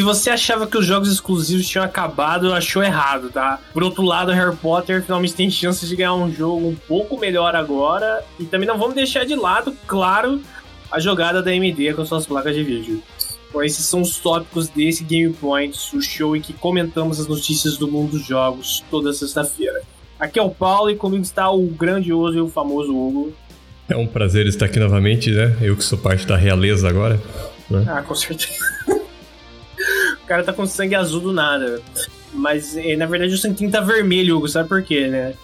Se você achava que os jogos exclusivos tinham acabado, achou errado, tá? Por outro lado, Harry Potter finalmente tem chances de ganhar um jogo um pouco melhor agora. E também não vamos deixar de lado, claro, a jogada da AMD com suas placas de vídeo. Bom, esses são os tópicos desse Game Points, o show em que comentamos as notícias do mundo dos jogos toda sexta-feira. Aqui é o Paulo e comigo está o grandioso e o famoso Hugo. É um prazer estar aqui novamente, né? Eu que sou parte da realeza agora. Né? Ah, com certeza. O cara tá com sangue azul do nada. Mas, na verdade, o sangue tá vermelho, Hugo. Sabe por quê, né?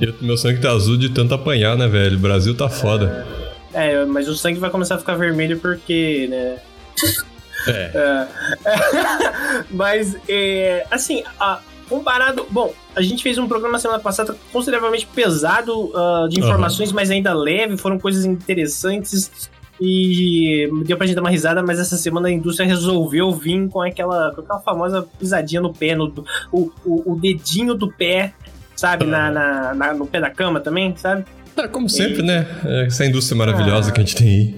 Eu, meu sangue tá azul de tanto apanhar, né, velho? O Brasil tá foda. É, é, mas o sangue vai começar a ficar vermelho porque, né? É. É. mas, é, assim, a, comparado. Bom, a gente fez um programa semana passada consideravelmente pesado uh, de informações, uhum. mas ainda leve, foram coisas interessantes. E deu pra gente dar uma risada, mas essa semana a indústria resolveu vir com aquela, com aquela famosa pisadinha no pé, no, o, o, o dedinho do pé, sabe? Na, na, na, no pé da cama também, sabe? É, como sempre, e... né? Essa indústria maravilhosa ah, que a gente tem aí.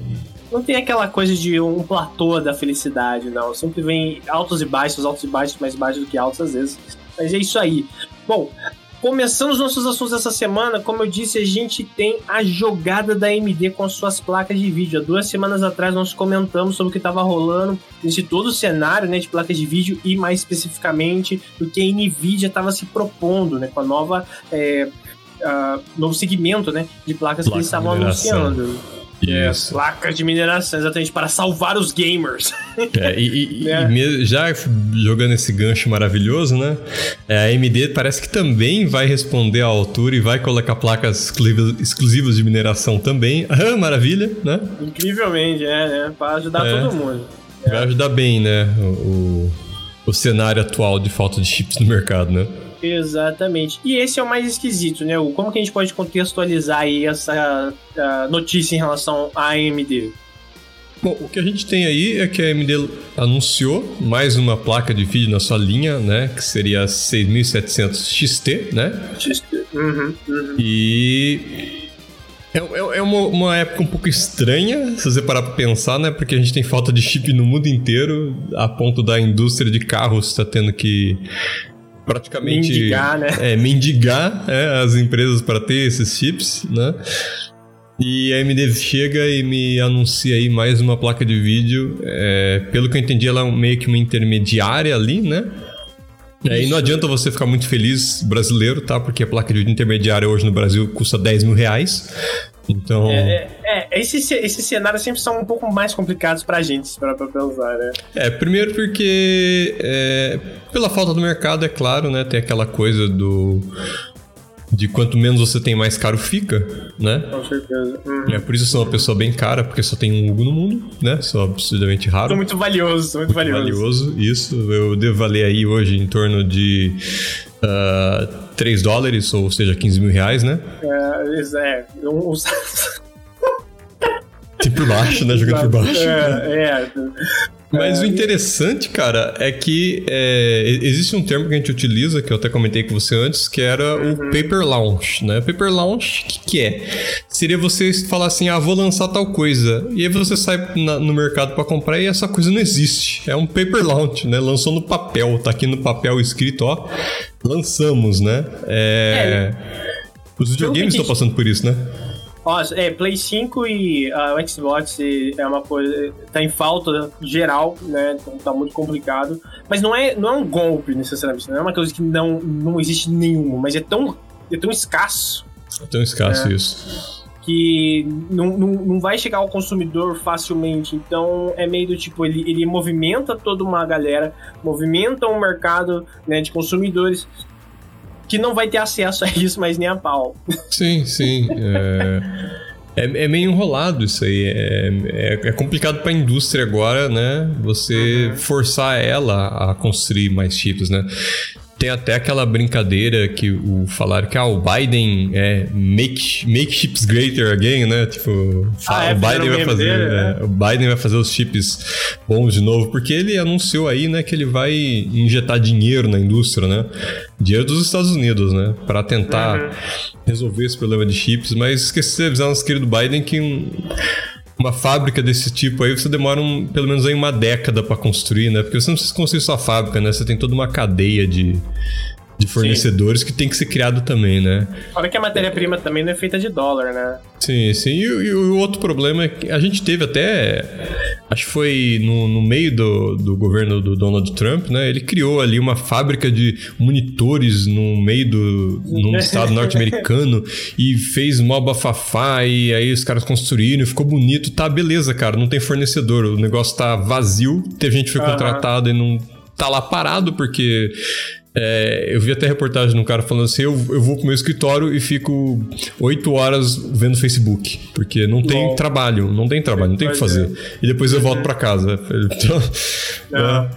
Não tem aquela coisa de um platô da felicidade, não. Sempre vem altos e baixos, altos e baixos, mais baixos do que altos às vezes. Mas é isso aí. Bom, Começando os nossos assuntos dessa semana, como eu disse, a gente tem a jogada da AMD com as suas placas de vídeo. Há duas semanas atrás nós comentamos sobre o que estava rolando nesse todo o cenário né, de placas de vídeo e mais especificamente do que a NVIDIA estava se propondo né, com a nova é, uh, novo segmento né, de placas Placa que eles estavam anunciando. Isso. É, placas de mineração, exatamente, para salvar os gamers. É, e, e, é. e, já jogando esse gancho maravilhoso, né? É, a AMD parece que também vai responder à altura e vai colocar placas exclusivas, de mineração também. Ah, maravilha, né? Incrivelmente, é, né? Para ajudar é. todo mundo. Vai ajudar bem, né? O, o cenário atual de falta de chips no mercado, né? Exatamente. E esse é o mais esquisito, né? Como que a gente pode contextualizar aí essa notícia em relação à AMD? Bom, o que a gente tem aí é que a AMD anunciou mais uma placa de vídeo na sua linha, né? Que seria a 6700 XT, né? XT. Uhum, uhum. E é, é, é uma, uma, época um pouco estranha, se você parar pra pensar, né? Porque a gente tem falta de chip no mundo inteiro, a ponto da indústria de carros tá tendo que praticamente mendigar, né? É, mendigar é, as empresas para ter esses chips, né? E a AMD chega e me anuncia aí mais uma placa de vídeo. É, pelo que eu entendi, ela é meio que uma intermediária ali, né? É, e não adianta você ficar muito feliz brasileiro, tá? Porque a placa de vídeo intermediária hoje no Brasil custa 10 mil reais. Então. É, é, é esses, esses cenários sempre são um pouco mais complicados pra gente, pra, pra pensar, né? É, primeiro porque. É, pela falta do mercado, é claro, né? Tem aquela coisa do de quanto menos você tem, mais caro fica, né? Com certeza. Uhum. É por isso eu sou uma pessoa bem cara, porque só tem um Hugo no mundo, né? Sou absurdamente raro. Sou muito valioso, sou muito, muito valioso. valioso. Isso, eu devo valer aí hoje em torno de uh, 3 dólares, ou seja, 15 mil reais, né? É, é. Eu... Tem por baixo, né? Jogando por baixo. É, é. Mas é, o interessante, cara, é que é, existe um termo que a gente utiliza, que eu até comentei com você antes, que era uhum. o paper launch, né? Paper launch, o que, que, é? Seria você falar assim, ah, vou lançar tal coisa. E aí você sai na, no mercado para comprar e essa coisa não existe. É um paper launch, né? Lançou no papel, tá aqui no papel escrito, ó, lançamos, né? É... é. Os videogames estão passando por isso, né? Nossa, é, Play 5 e uh, o Xbox é uma coisa. tá em falta geral, né? Então tá muito complicado. Mas não é, não é um golpe necessariamente, não é uma coisa que não, não existe nenhuma, mas é tão, é tão escasso. É tão escasso né? isso. Que não, não, não vai chegar ao consumidor facilmente. Então é meio do tipo, ele, ele movimenta toda uma galera, movimenta um mercado né, de consumidores que não vai ter acesso a isso mais nem a pau. Sim, sim. É... É, é, meio enrolado isso aí. É, é, é complicado para a indústria agora, né? Você uhum. forçar ela a construir mais chips, né? Tem até aquela brincadeira que o falaram que ah, o Biden é make, make chips greater again, né? Tipo, ah, é, o Biden vai fazer, dele, né? é, o Biden vai fazer os chips bons de novo, porque ele anunciou aí, né, que ele vai injetar dinheiro na indústria, né? Dinheiro dos Estados Unidos, né, para tentar uhum. resolver esse problema de chips, mas esqueci de avisar nosso querido Biden que uma fábrica desse tipo aí, você demora um, pelo menos aí uma década para construir, né? Porque você não precisa construir só a fábrica, né? Você tem toda uma cadeia de, de fornecedores sim. que tem que ser criado também, né? Fora que a matéria-prima também não é feita de dólar, né? Sim, sim. E, e, o outro problema é que a gente teve até. Acho que foi no, no meio do, do governo do Donald Trump, né? Ele criou ali uma fábrica de monitores no meio do. num estado norte-americano e fez mó bafafá e aí os caras construíram, ficou bonito. Tá, beleza, cara, não tem fornecedor, o negócio tá vazio, teve gente que foi contratada uhum. e não tá lá parado porque é, eu vi até reportagem de um cara falando assim: eu, eu vou pro meu escritório e fico oito horas vendo Facebook, porque não tem Bom, trabalho, não tem trabalho, não tem o que fazer. E depois eu volto para casa. Então, é,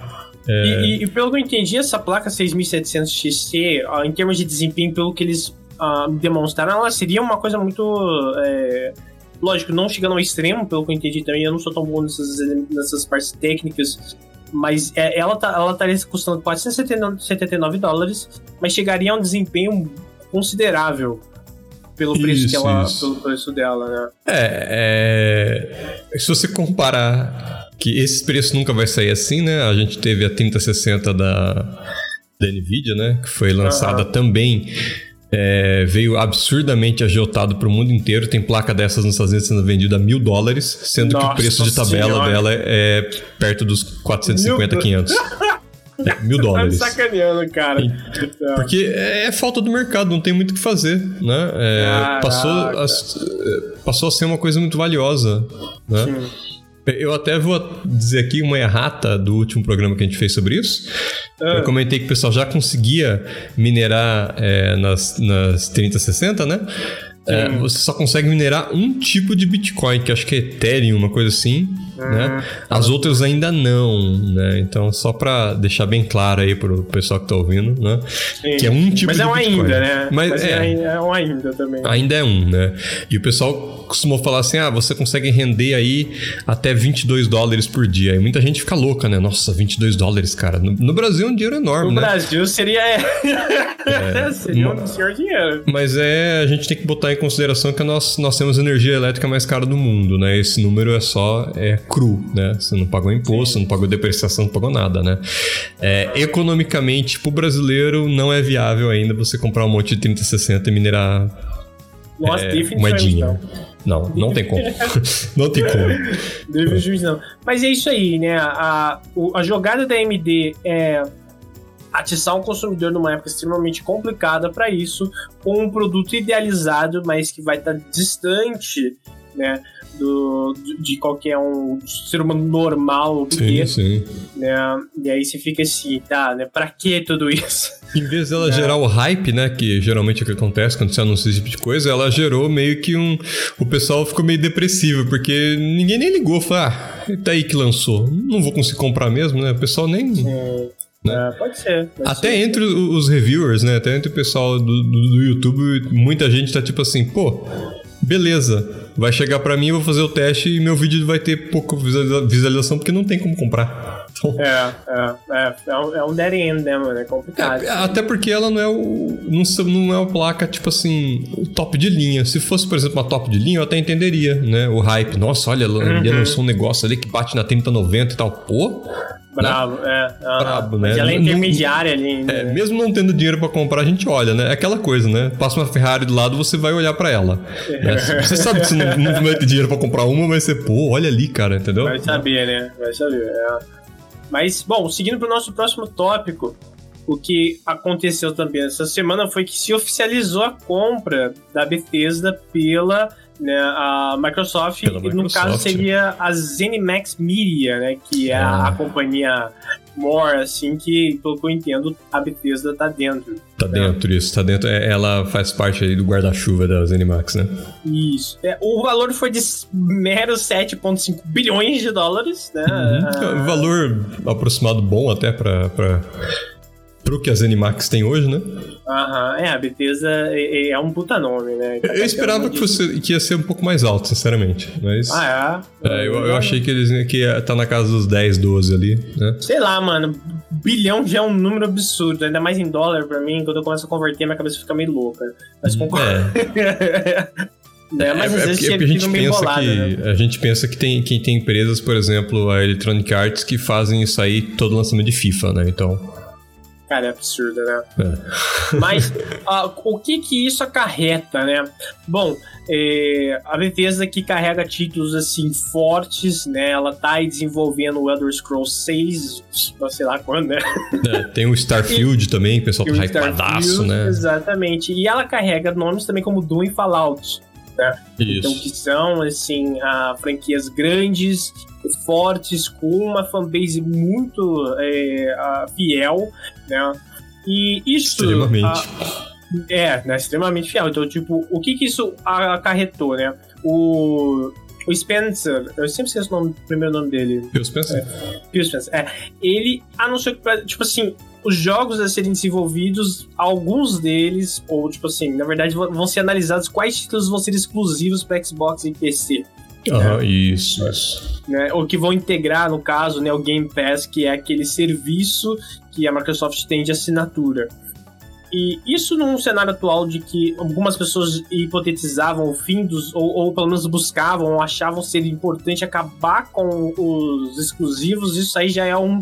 é... E, e, pelo que eu entendi, essa placa 6700 XC, em termos de desempenho, pelo que eles uh, demonstraram, ela seria uma coisa muito. É, lógico, não chegando ao extremo, pelo que eu entendi também, eu não sou tão bom nessas, nessas partes técnicas mas é, ela, tá, ela estaria custando 479 dólares, mas chegaria a um desempenho considerável pelo preço, isso, que ela, pelo preço dela, né? É, é, se você comparar que esse preço nunca vai sair assim, né? A gente teve a 3060 da, da Nvidia, né? Que foi lançada uhum. também é, veio absurdamente agiotado para o mundo inteiro. Tem placa dessas nos Estados Unidos sendo vendida a mil dólares, sendo Nossa que o preço de tabela senhora. dela é perto dos 450, mil... 500. É, mil dólares. Tá sacaneando, cara. Porque é, é, falta do mercado, não tem muito o que fazer, né? É, passou, a, passou a ser uma coisa muito valiosa, né? Sim. Eu até vou dizer aqui uma errata do último programa que a gente fez sobre isso. Ah. Eu comentei que o pessoal já conseguia minerar é, nas, nas 3060, né? É, você só consegue minerar um tipo de Bitcoin, que acho que é Ethereum, uma coisa assim né? As outras ainda não, né? Então, só para deixar bem claro aí pro pessoal que tá ouvindo, né? Sim. Que é um tipo Mas de é um Bitcoin. ainda, né? Mas, Mas é, é um ainda também. Ainda é um, né? E o pessoal costumou falar assim: ah, você consegue render aí até 22 dólares por dia. E muita gente fica louca, né? Nossa, 22 dólares, cara. No, no Brasil é um dinheiro enorme, no né? No Brasil seria. é, seria um senhor dinheiro. Mas é, a gente tem que botar em consideração que nós, nós temos a energia elétrica mais cara do mundo, né? Esse número é só é cru, né? Você não pagou imposto, não pagou depreciação, não pagou nada, né? É, economicamente, pro brasileiro, não é viável ainda você comprar um monte de 3060 e minerar Nossa, é, moedinha. Não, não tem como. não tem como. Definitivamente não. Mas é isso aí, né? A, a jogada da AMD é atiçar um consumidor numa época extremamente complicada para isso, com um produto idealizado, mas que vai estar tá distante, né? Do, de qualquer um ser humano normal sim, sim. né? E aí você fica assim, tá, né? Pra que tudo isso? Em vez dela é. gerar o hype, né? Que geralmente é o que acontece quando você anuncia esse tipo de coisa, ela gerou meio que um. O pessoal ficou meio depressivo, porque ninguém nem ligou. Falou, ah, tá aí que lançou. Não vou conseguir comprar mesmo, né? O pessoal nem. Sim. Né? É, pode ser. Pode Até ser. entre os reviewers, né? Até entre o pessoal do, do, do YouTube, muita gente tá tipo assim, pô, beleza vai chegar para mim, eu vou fazer o teste e meu vídeo vai ter pouca visualização porque não tem como comprar. Então... É, é, é, é um, é um dead end, né, mano? É complicado. É, até porque ela não é o. Não, não é uma placa, tipo assim, o top de linha. Se fosse, por exemplo, uma top de linha, eu até entenderia, né? O hype. Nossa, olha, uhum. ele lançou um negócio ali que bate na 3090 e tal. Pô, Brabo, né? é. Brabo, né? Mas ela é intermediária ali. Né? É, mesmo não tendo dinheiro para comprar, a gente olha, né? É aquela coisa, né? Passa uma Ferrari do lado, você vai olhar para ela. Né? Você sabe que você não, não vai ter dinheiro para comprar uma, mas você, pô, olha ali, cara, entendeu? Vai saber, né? Vai saber. É. Mas, bom, seguindo pro nosso próximo tópico, o que aconteceu também essa semana foi que se oficializou a compra da Bethesda pela né, a Microsoft, Pela e no caso seria a ZeniMax Media, né, que é ah. a, companhia more, assim, que, pelo que eu entendo, a Bethesda tá dentro. Tá né? dentro, isso, tá dentro. É, ela faz parte aí do guarda-chuva da ZeniMax, né? Isso. É, o valor foi de meros 7,5 bilhões de dólares, né? Uhum. Uh... valor aproximado bom até pra... pra pro que a Zenimax tem hoje, né? Aham, é, a Bethesda é, é, um puta nome, né? Tá eu esperava que, fosse, que ia ser um pouco mais alto, sinceramente, mas... Ah, é? é eu, eu, achei que eles que ia tá na casa dos 10, 12 ali, né? Sei lá, mano, bilhão já é um número absurdo, ainda mais em dólar pra mim, quando eu começo a converter, minha cabeça fica meio louca. Mas concordo. É. Né? É, Mas é, vezes porque, é porque a gente pensa bolado, que né? a gente pensa que tem quem tem empresas, por exemplo, a Electronic Arts que fazem isso aí todo lançamento de FIFA, né? Então, Cara, é absurdo, né? é. Mas ah, o que que isso acarreta, né? Bom, é, a Bethesda que carrega títulos assim fortes, né? Ela tá aí desenvolvendo o Elder Scrolls 6, sei lá quando, né? É, tem o Starfield também, o pessoal E tá hypadaço, né? Exatamente. E ela carrega nomes também como Doom e Fallout. Então, Isso. que são, assim, ah, franquias grandes, fortes, com uma fanbase muito é, ah, fiel, né? E isso... Extremamente. ah, é, né, extremamente fiel. Então, tipo, o que que isso acarretou, né? O, o Spencer, eu sempre esqueço o, nome, o primeiro nome dele. Eu penso Phil Spencer, é. Ele anunciou que, tipo assim, os jogos a serem desenvolvidos, alguns deles, ou tipo assim, na verdade, vão vão ser analisados quais títulos vão ser exclusivos para Xbox e PC, Aham, isso, isso. né? Ou que vão integrar, no caso, né, o Game Pass, que é aquele serviço que a Microsoft tem de assinatura. E isso num cenário atual de que algumas pessoas hipotetizavam o fim dos, ou, ou pelo menos buscavam, ou achavam ser importante acabar com os exclusivos, isso aí já é um,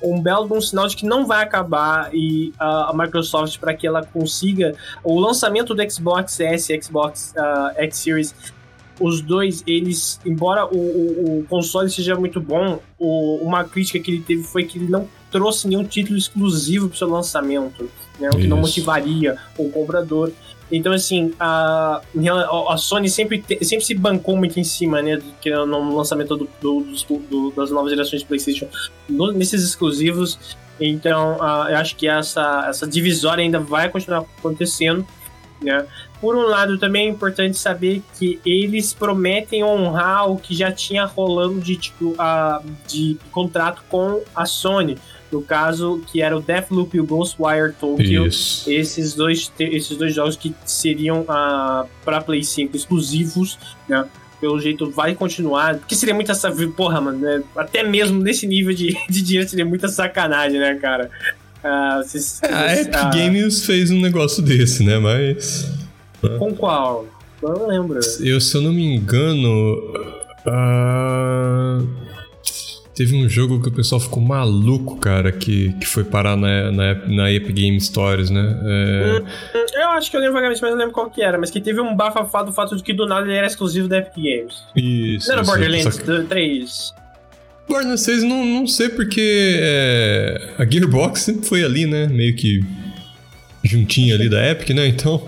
um belo um sinal de que não vai acabar e a Microsoft, para que ela consiga o lançamento do Xbox S e Xbox ah, X Series, os dois, eles, embora o, o, o console seja muito bom, o- uma crítica que ele teve foi que ele não trouxe nenhum título exclusivo para o seu lançamento, né, o que não motivaria o comprador. Então, assim, a, a Sony sempre, te- sempre se bancou muito em cima, né, que no lançamento do, do- do- das novas gerações de PlayStation, no- nesses exclusivos. Então, ah, eu acho que essa, essa divisória ainda vai continuar acontecendo, né. Por um lado, também é importante saber que eles prometem honrar o que já tinha rolando de, tipo, a, de contrato com a Sony. No caso, que era o Deathloop e o Ghostwire Tokyo. Isso. Esses dois, esses dois jogos que seriam ah, para Play 5 exclusivos, né? Pelo jeito vai continuar. Porque seria muita. sa- Porra, mano, né? Até mesmo nesse nível de, de dinheiro seria muita sacanagem, né, cara? Ah, vocês- É, A vocês- Epic ah, Games fez um negócio desse, né? Mas. Com qual? Não lembro. Eu, se eu não me engano. ah, Teve um jogo que o pessoal ficou maluco, cara, que, que foi parar na, na, na Epic Game Stories, né? É, Hum, Eu acho que eu lembro vagamente, mas não lembro qual que era. Mas que teve um bafafá do fato de que do nada ele era exclusivo da Epic Games. isso. Não era isso, Borderlands que- 3. Borderlands 6 não, não sei porque é, a Gearbox sempre foi ali, né? Meio que juntinho ali da Epic, né? Então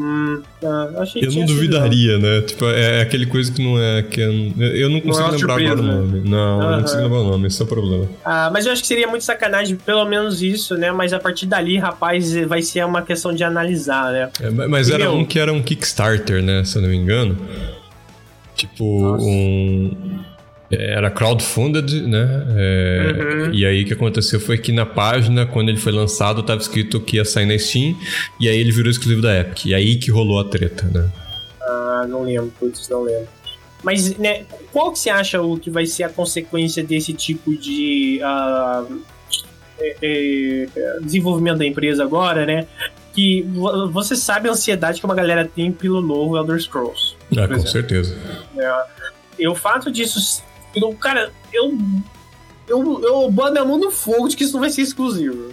Hum, ah, eu achei eu não sido, duvidaria, né? Tipo, é aquele coisa que não é. Que eu, eu não consigo é uma lembrar surpresa, agora o né? nome. Não, eu não consigo lembrar o nome, esse é o problema. Ah, mas eu acho que seria muito sacanagem, pelo menos isso, né? Mas a partir dali, rapaz, vai ser uma questão de analisar, né? É, ma- mas E, era meu- um que era um Kickstarter, né? Se eu não me engano. Tipo, Nossa. um. Era crowdfunded, né? É, Uhum. E aí o que aconteceu foi que na página, quando ele foi lançado, tava escrito que ia sair na Steam, e aí ele virou exclusivo da Epic. E aí que rolou a treta, né? Ah, não lembro, putz, não lembro. Mas, né, qual que você acha o que vai ser a consequência desse tipo de ah, é, é, desenvolvimento da empresa agora, né? Que vo- você sabe a ansiedade que uma galera tem pelo novo Elder Scrolls. Ah, com exemplo. certeza. né? E o fato disso. Eu, cara, eu. Eu, eu boto minha mão no fogo de que isso não vai ser exclusivo.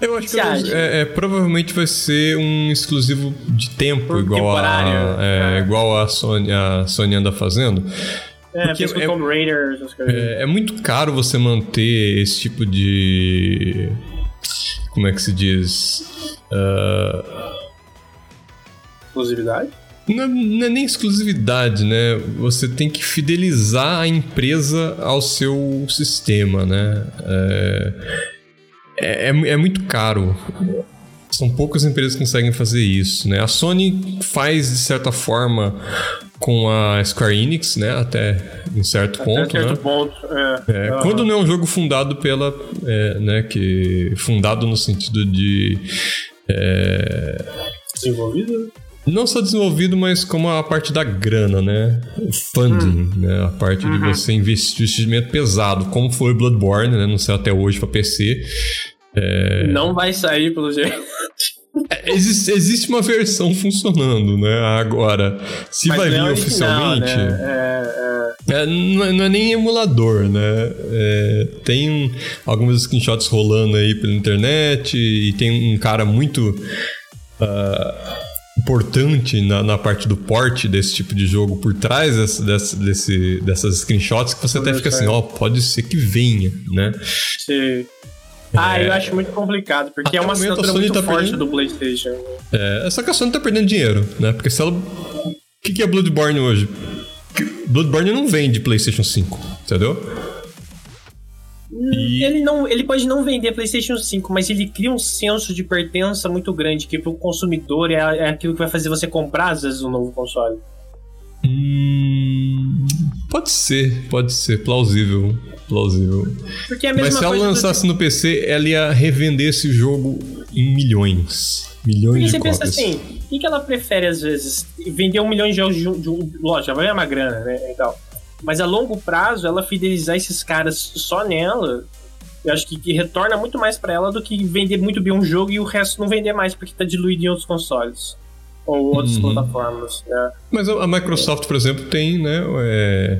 Eu acho que acha? é, é, provavelmente vai ser um exclusivo de tempo, Por igual a, é, é. igual a Sony, a Sony anda fazendo. É, Porque é- Tomb Raider, essas coisas. É, é muito caro você manter esse tipo de. Como é que se diz? Ah, Exclusividade? Não, é- não é nem exclusividade, né? Você tem que fidelizar a empresa ao seu sistema, né? É, é, é- é muito caro. São poucas empresas que conseguem fazer isso, né? A Sony faz de certa forma com a Square Enix, né? Até em certo ponto, Até certo né? ponto. É, É, Aham. Quando não é um jogo fundado pela. é, né, que. Fundado no sentido de. é, Desenvolvido? Não só desenvolvido, mas como a parte da grana, né? O funding, né? A parte de você investir investimento pesado, como foi Bloodborne, né? Não sei até hoje pra PC. É, Não vai sair, pelo jeito. É, existe, existe uma versão funcionando, né? Agora, se Mas vai vir é oficialmente. Né? É, é... Não, é, não, é, nem emulador, né? É, tem alguns screenshots rolando aí pela internet e tem um cara muito. Uh, importante na, na, parte do porte desse tipo de jogo por trás desse, desse, desse dessas screenshots que você até fica assim, ó, oh, pode ser que venha, né? Sim. Ah, é... eu acho muito complicado, porque é uma assinatura muito tá forte perdendo... do PlayStation. É, só que a Sony tá perdendo dinheiro, né? Porque se ela. O que, que é Bloodborne hoje? Bloodborne não vende PlayStation 5, entendeu? E... Ele, não, ele pode não vender PlayStation 5, mas ele cria um senso de pertença muito grande, que pro consumidor é, é aquilo que vai fazer você comprar, às vezes, um novo console. Hum, pode ser, pode ser, plausível. Plausível. Porque é Mas se ela lançasse no PC, ela ia revender esse jogo em milhões. Milhões Porque de você cópias. pensa assim, o que, que ela prefere às vezes? Vender um milhão de jogos de um. De um lógico, vai ganhar uma grana, né? E tal. Mas a longo prazo, ela fidelizar esses caras só nela, eu acho que, que retorna muito mais para ela do que vender muito bem um jogo e o resto não vender mais porque tá diluído em outros consoles ou outras uhum. plataformas. Né? Mas a Microsoft, por exemplo, tem, né? É...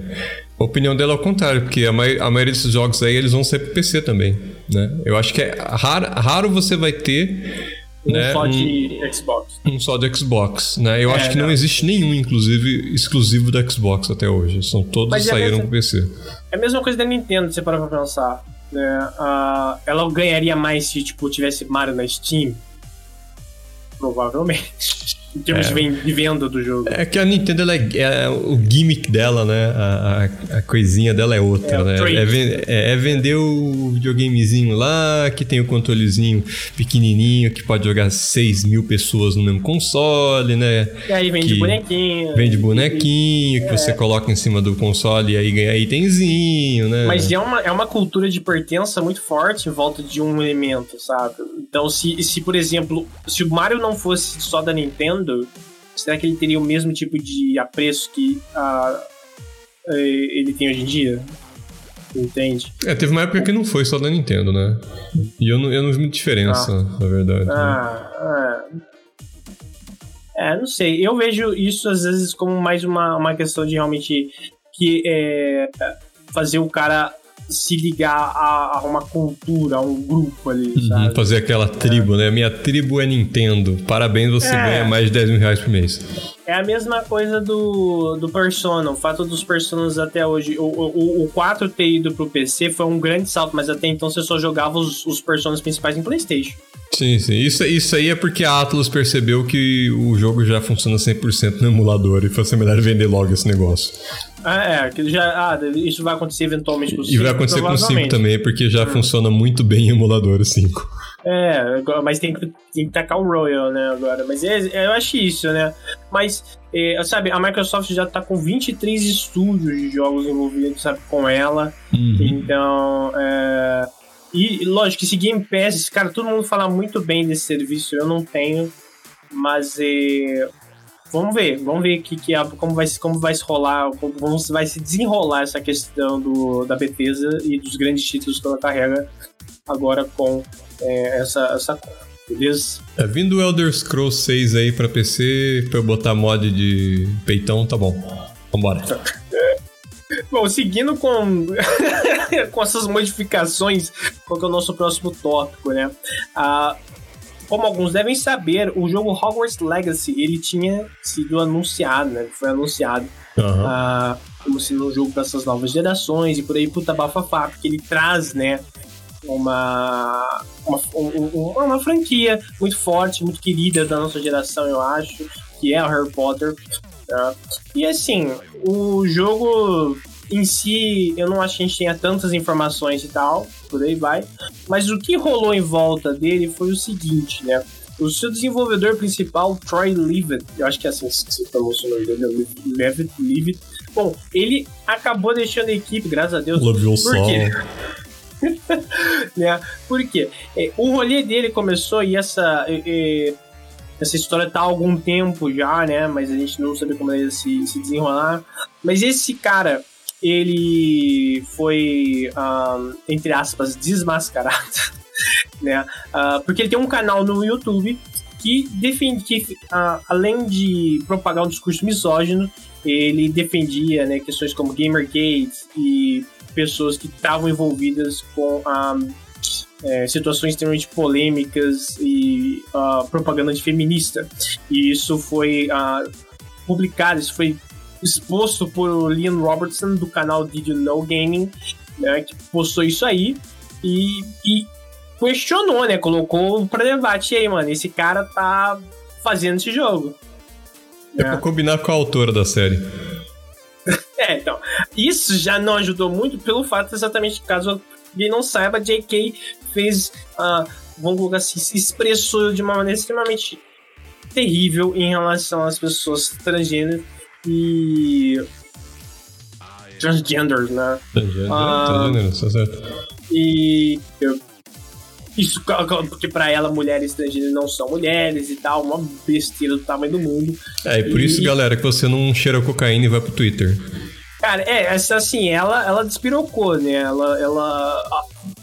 A opinião dela é o contrário, porque a, ma a maioria desses jogos aí eles vão ser pro PC também, né? Eu acho que é raro, raro você vai ter um né, só de um, Xbox. Um só de Xbox, né? Eu é, acho que não. não. existe nenhum, inclusive, exclusivo da Xbox até hoje. São todos Mas saíram é pro PC. É a mesma coisa da Nintendo, se você parar pra pensar. Né? Uh, ela ganharia mais se tipo, tivesse Mario na Steam? Provavelmente em termos é. de venda do jogo. É que a Nintendo, ela é, é o gimmick dela, né? A, a, a coisinha dela é outra, é, né? É, é, é, vender o videogamezinho lá, que tem o controlezinho pequenininho, que pode jogar 6 mil pessoas no mesmo console, né? E aí vende bonequinho. Vende bonequinho, que você coloca em cima do console e aí ganha itemzinho, né? Mas é uma, é uma cultura de pertença muito forte em volta de um elemento, sabe? Então, se, se por exemplo, se o Mario não fosse só da Nintendo, será que ele teria o mesmo tipo de apreço que a, a, ele tem hoje em dia? Entende? É, teve uma época que não foi só da Nintendo, né? E eu não, eu não vi muita diferença, ah. na verdade. Né? Ah, né? é. é, não sei. Eu vejo isso às vezes como mais uma, uma questão de realmente que é, fazer o cara se ligar a, a, uma cultura, a um grupo ali, uhum? Fazer aquela tribo, né? Minha tribo é Nintendo. Parabéns, você é. ganha mais de 10 mil reais por mês. É a mesma coisa do, do Persona. O fato dos Personas até hoje. O, o, o 4 ter ido pro PC foi um grande salto, mas até então você só jogava os, os Personas principais em PlayStation. Sim, sim. Isso, isso aí é porque a Atlas percebeu que o jogo já funciona 100% no emulador e foi melhor vender logo esse negócio. Ah, é, que já, ah, isso vai acontecer eventualmente com o 5. E vai acontecer com o 5 também, porque já hum. funciona muito bem em emulador o 5. É, mas tem que, tem que tacar o Royal, né, agora. Mas é, é, eu acho isso, né? Mas, é, sabe, a Microsoft já tá com 23 estúdios de jogos envolvidos, sabe, com ela. Uhum. Então, é... E, lógico, esse Game Pass, cara, todo mundo fala muito bem desse serviço, eu não tenho, mas é, vamos ver, vamos ver que, que é, como, vai, como vai se rolar, como vai se desenrolar essa questão do, da Bethesda e dos grandes títulos que ela carrega agora com é, essa, essa conta. Beleza? É, vindo o Elder Scrolls 6 aí pra PC, pra eu botar mod de peitão, tá bom. Vambora. Bom, seguindo com, com essas modificações, qual é o nosso próximo tópico, né? Ah, como alguns devem saber, o jogo Hogwarts Legacy ele tinha sido anunciado, né? Foi anunciado uhum. uh, como sendo um jogo para essas novas gerações e por aí puta bafafá, porque ele traz, né? Uma, uma, uma, uma franquia muito forte, muito querida da nossa geração, eu acho, que é o Harry Potter. Tá? E assim, o jogo em si, eu não acho que a gente tenha tantas informações e tal, por aí vai. Mas o que rolou em volta dele foi o seguinte, né? O seu desenvolvedor principal, Troy Leavitt, eu acho que é assim que se pronuncia o nome dele, Leavitt, Leavitt. Bom, ele acabou deixando a equipe, graças a Deus. Love por quê? né? Por quê? É, o rolê dele começou e essa. É, essa história tá há algum tempo já, né? Mas a gente não sabe como ele ia se, se desenrolar. Mas esse cara, ele foi, um, entre aspas, desmascarado, né? Uh, porque ele tem um canal no YouTube que defende que, uh, além de propagar um discurso misógino, ele defendia né, questões como Gamergate e pessoas que estavam envolvidas com a é, situações extremamente polêmicas e uh, propaganda de feminista. E isso foi uh, publicado, isso foi exposto por Liam Robertson do canal Did You Know Gaming, né, que postou isso aí e, e questionou, né? Colocou pra debate aí, mano. Esse cara tá fazendo esse jogo. É né? pra combinar com a autora da série. é, então. Isso já não ajudou muito pelo fato, exatamente, caso alguém não saiba, J.K. fez, uh, vamos colocar assim, se expressou de uma maneira extremamente terrível em relação às pessoas transgênero e. transgenders, né? Transgênero, transgênero, tá certo. E. Isso, porque para ela mulheres transgêneras não são mulheres e tal, uma besteira do tamanho do mundo. É, e por e... isso, galera, que você não cheira cocaína e vai pro Twitter. Cara, é, essa assim, ela, ela despirocou, né? Ela. ela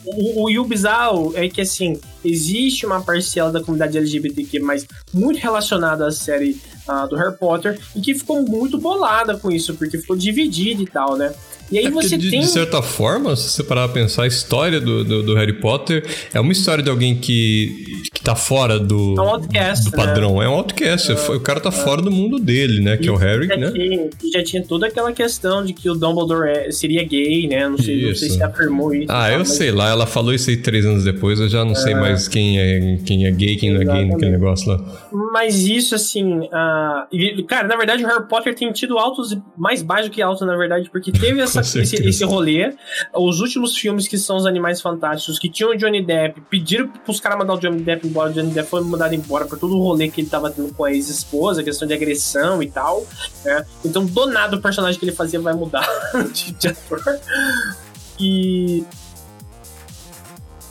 o, o, o bizarro é que, assim, existe uma parcela da comunidade LGBTQ, mas muito relacionada à série uh, do Harry Potter, e que ficou muito bolada com isso, porque ficou dividida e tal, né? E aí é você de, tem. De certa forma, se você parar pra pensar, a história do, do, do, Harry Potter é uma história de alguém que, que tá fora do, é um outcast, do padrão. Né? É um outcast. É, o cara tá é. fora do mundo dele, né? Que é o Harry, né? Tinha, já tinha toda aquela questão de que o Dumbledore é, seria gay, né? Não sei, não sei se afirmou isso. Ah, eu mas... sei lá. Ela falou isso aí três anos depois. Eu já não sei é. mais quem é, quem é gay, quem Exatamente. não é gay naquele negócio lá. Mas isso, assim. Uh, cara, na verdade, o Harry Potter tem tido altos mais baixos que altos, na verdade, porque teve essa, esse, esse rolê. Os últimos filmes que são os Animais Fantásticos, que tinham o Johnny Depp, pediram pros caras mandar o Johnny Depp embora. O Johnny Depp foi mandado embora por todo o rolê que ele tava tendo com a ex-esposa, questão de agressão e tal. Né? Então, do nada, o personagem que ele fazia vai mudar de, de ator. E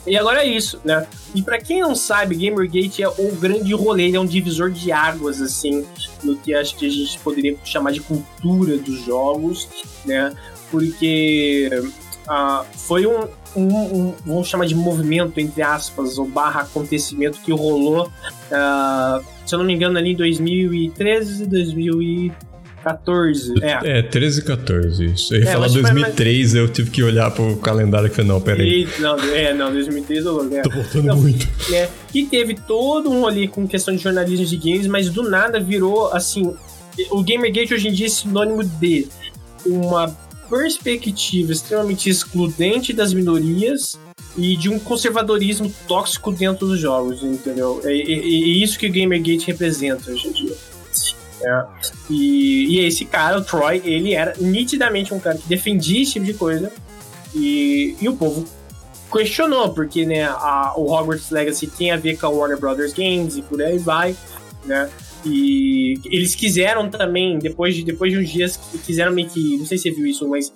e agora é isso, né? E para quem não sabe, Gamergate é o grande rolê, ele é um divisor de águas, assim, no que acho que a gente poderia chamar de cultura dos jogos, né? Porque uh, foi um, um, um, vamos chamar de movimento, entre aspas, ou barra acontecimento que rolou, uh, se eu não me engano, ali em 2013, 2014. É, é 13 e 14, isso. Eu ia é, falar 2003, eu tive que olhar pro calendário e falei, não, peraí. E, não, é, não, 2003 eu é. Tô voltando então, muito. É, e teve todo um rolê com questão de jornalismo de games, mas do nada virou, assim, o Gamergate hoje em dia é sinônimo de uma perspectiva extremamente excludente das minorias e de um conservadorismo tóxico dentro dos jogos, entendeu? É, é, é isso que o Gamergate representa hoje em dia. É. E, e esse cara, o Troy, ele era nitidamente um cara que defendia esse tipo de coisa e, e o povo questionou, porque né, a, o Hogwarts Legacy tem a ver com a Warner Brothers Games e por aí vai, né? E eles quiseram também, depois de, depois de uns dias, quiseram meio que. Não sei se você viu isso, mas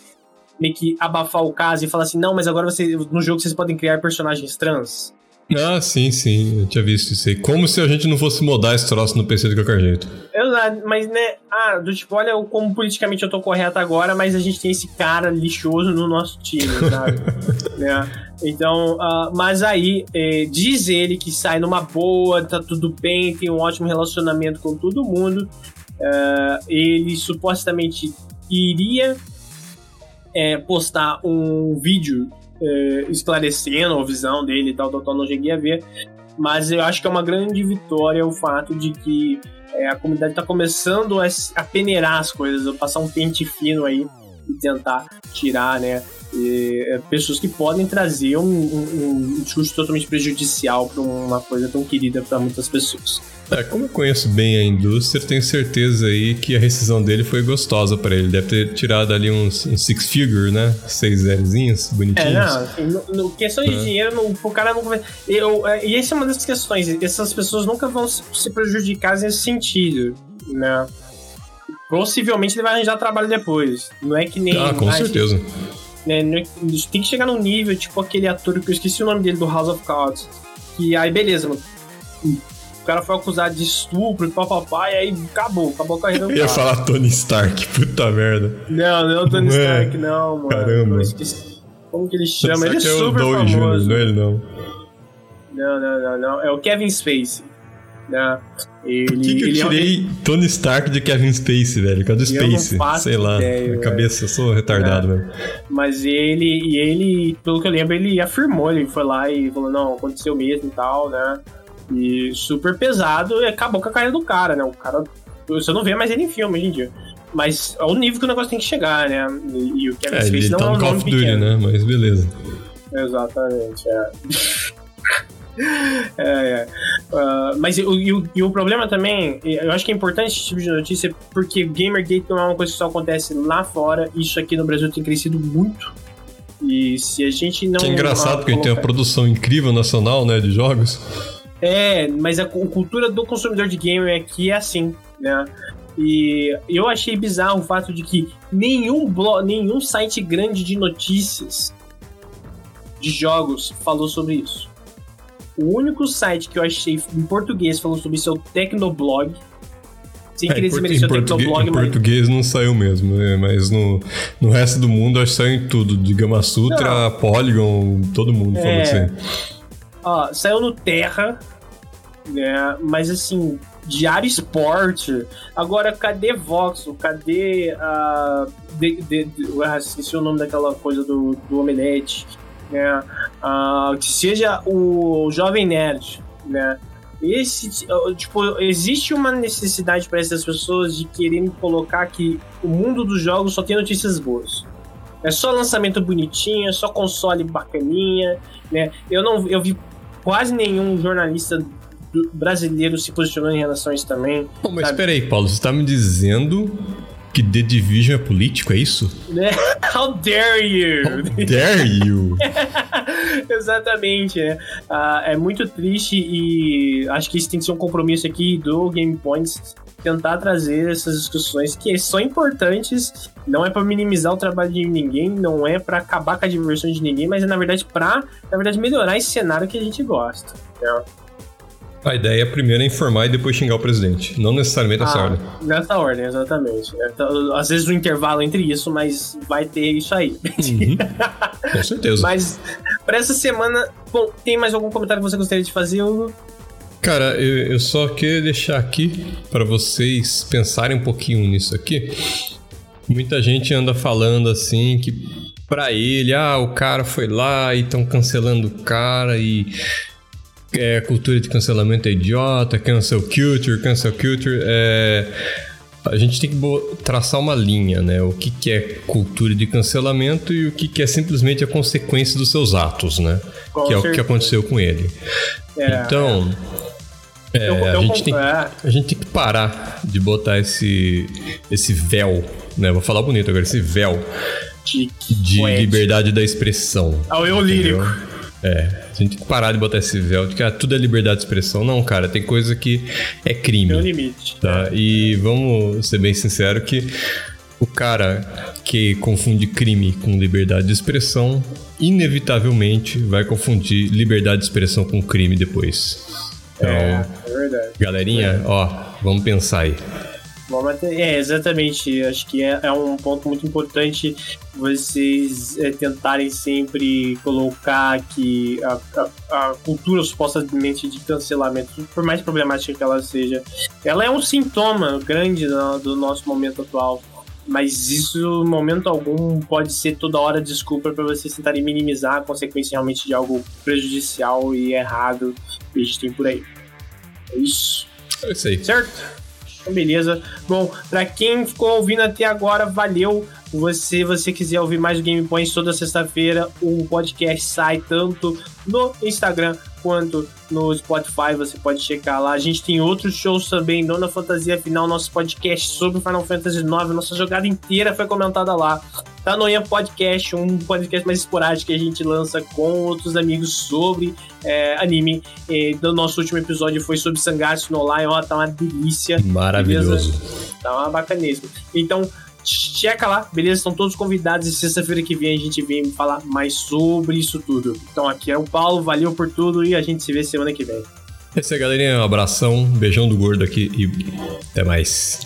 meio que abafar o caso e falar assim: não, mas agora você, no jogo vocês podem criar personagens trans. Ah, sim, sim, eu tinha visto isso aí. Como se a gente não fosse mudar esse troço no PC de qualquer jeito. Exato, mas né, ah, do tipo, olha como politicamente eu tô correto agora, mas a gente tem esse cara lixoso no nosso time, sabe? né? Então, uh, mas aí, eh, diz ele que sai numa boa, tá tudo bem, tem um ótimo relacionamento com todo mundo. Uh, ele supostamente iria é, postar um vídeo esclarecendo a visão dele e tal, tal, tal, não cheguei a ver. Mas eu acho que é uma grande vitória o fato de que a comunidade está começando a, a, peneirar as coisas, a passar um pente fino aí e tentar tirar, né? E, é, pessoas que podem trazer um, um, um discurso totalmente prejudicial para uma coisa tão querida para muitas pessoas. É, como eu conheço bem a indústria, tenho certeza aí que a rescisão dele foi gostosa para ele. Deve ter tirado ali uns, uns six figure, né? Seis zerozinhos, bonitinhos. É, não, assim, no, no, questão de é. dinheiro, no, o cara não. Eu, é, e essa é uma das questões. Essas pessoas nunca vão se, se prejudicar nesse sentido, né? Possivelmente ele vai arranjar trabalho depois. Não é que nem. Ah, com certeza. Né, é, tem que chegar num nível, tipo aquele ator que eu esqueci o nome dele do House of Cards. Que aí, beleza, mano o cara foi acusado de estupro e papapá, e aí acabou, acabou a carreira do Eu ia falar Tony Stark, puta merda. Não, não é o Tony não Stark, não, mano. Caramba. Como que ele chama? Ele é, é super famoso. Jr., não é ele, não. Não, não, não, não. É o Kevin Spacey. Né? Ele, Por que, que eu é tirei ele... Tony Stark de Kevin Spacey, velho? Cadê o Space? Sei lá, ideia, cabeça, eu sou retardado, é. velho. Mas ele, e ele, pelo que eu lembro, ele afirmou, ele foi lá e falou, não, aconteceu mesmo e tal, né? E super pesado e acabou com a carreira do cara, né? O cara, você não vê mais ele em filme hoje em dia. Mas é o nível que o negócio tem que chegar, né? E, e o Kevin é, Spacey não tá é um of Duty, né? Mas beleza. Exatamente, é. é. Uh, mas e, e, e, o problema também, eu acho que é importante esse tipo de notícia porque Gamergate não é uma coisa que só acontece lá fora, isso aqui no Brasil tem crescido muito. E se a gente não. Que é engraçado, porque a gente tem uma produção incrível nacional, né, de jogos. É, mas a, a cultura do consumidor de game aqui é assim, né? E eu achei bizarro o fato de que nenhum blog, nenhum site grande de notícias de jogos falou sobre isso. O único site que eu achei em português falou sobre isso é o Tecnoblog. Sem é, querer desmerecer o Tecnoblog, em mas... português não saiu mesmo, né? mas no, no resto do mundo acho que saiu em tudo. De Gama Sutra, não. Polygon, todo mundo é... falou assim. Ó, saiu no Terra, né? Mas assim, Diário Esporte. Agora, cadê Voxel? Cadê a. Uh, de, de, de, ah, esqueci o nome daquela coisa do, do Omelete né? Uh, que seja o Jovem Nerd, né? Esse, tipo, existe uma necessidade para essas pessoas de quererem colocar que o mundo dos jogos só tem notícias boas. É só lançamento bonitinho, é só console bacaninha, né? Eu não eu vi quase nenhum jornalista brasileiro se posicionando em relação a isso também. Bom, mas espera aí, Paulo, você está me dizendo que The Division é político, é isso? How dare you! How dare you! Exatamente, né? Uh, é muito triste e acho que isso tem que ser um compromisso aqui do Game Points tentar trazer essas discussões que são importantes, não é para minimizar o trabalho de ninguém, não é para acabar com a diversão de ninguém, mas é na verdade para, na verdade, melhorar esse cenário que a gente gosta. Né? A ideia é primeiro é informar e depois xingar o presidente. Não necessariamente nessa ah, ordem. Nessa ordem, exatamente. Então, às vezes o um intervalo entre isso, mas vai ter isso aí. Uhum. Com certeza. mas para essa semana, bom, tem mais algum comentário que você gostaria de fazer, Hugo? Cara, eu, eu só queria deixar aqui para vocês pensarem um pouquinho nisso aqui. Muita gente anda falando assim que para ele, ah, o cara foi lá e estão cancelando o cara e é, cultura de cancelamento é idiota, cancel culture, cancel culture. É, a gente tem que traçar uma linha, né? O que, que é cultura de cancelamento e o que, que é simplesmente a consequência dos seus atos, né? Com que certeza. é o que aconteceu com ele. É, então, é, eu, eu, a, gente tem, é. a gente tem que parar de botar esse, esse véu, né? Vou falar bonito agora, esse véu de, de liberdade da expressão. Ao eu lírico. É, a gente tem que parar de botar esse véu de que ah, tudo é liberdade de expressão. Não, cara, tem coisa que é crime. Tem um limite. Tá? E vamos ser bem sinceros que o cara que confunde crime com liberdade de expressão, inevitavelmente vai confundir liberdade de expressão com crime depois. Então, é, é verdade. Galerinha, ó, vamos pensar aí. É, exatamente. Acho que é, é um ponto muito importante vocês é, tentarem sempre colocar que a, a, a, cultura supostamente de cancelamento, por mais problemática que ela seja, ela é um sintoma grande do, do nosso momento atual. Mas isso, em momento algum, pode ser toda hora desculpa para vocês tentarem minimizar a consequência realmente de algo prejudicial e errado que a gente tem por aí. É isso. É isso aí. Certo? Então, beleza. Bom, para quem ficou ouvindo até agora, valeu. Se você quiser ouvir mais Game Points toda sexta-feira, o podcast sai tanto no Instagram quanto no Spotify, você pode checar lá. A gente tem outros shows também, Dona Fantasia Final, nosso podcast sobre Final Fantasy IX, nossa jogada inteira foi comentada lá. Tá no Ian Podcast, um podcast mais esporádico que a gente lança com outros amigos sobre é, anime. E do nosso último episódio foi sobre Sangatsu no Lion, ó, tá uma delícia. Maravilhoso. Beleza? Tá uma bacaníssima. Então, checa lá, beleza? Estão todos convidados e sexta-feira que vem a gente vem falar mais sobre isso tudo. Então aqui é o Paulo, valeu por tudo e a gente se vê semana que vem. É isso aí, galerinha. Um abração, beijão do gordo aqui e até mais.